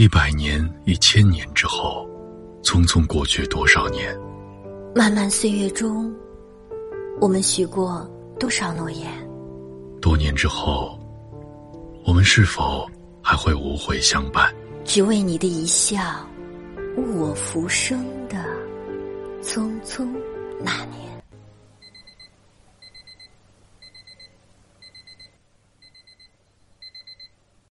一百年、一千年之后，匆匆过去多少年？漫漫岁月中，我们许过多少诺言？多年之后，我们是否还会无悔相伴？只为你的一笑，误我浮生的匆匆那年。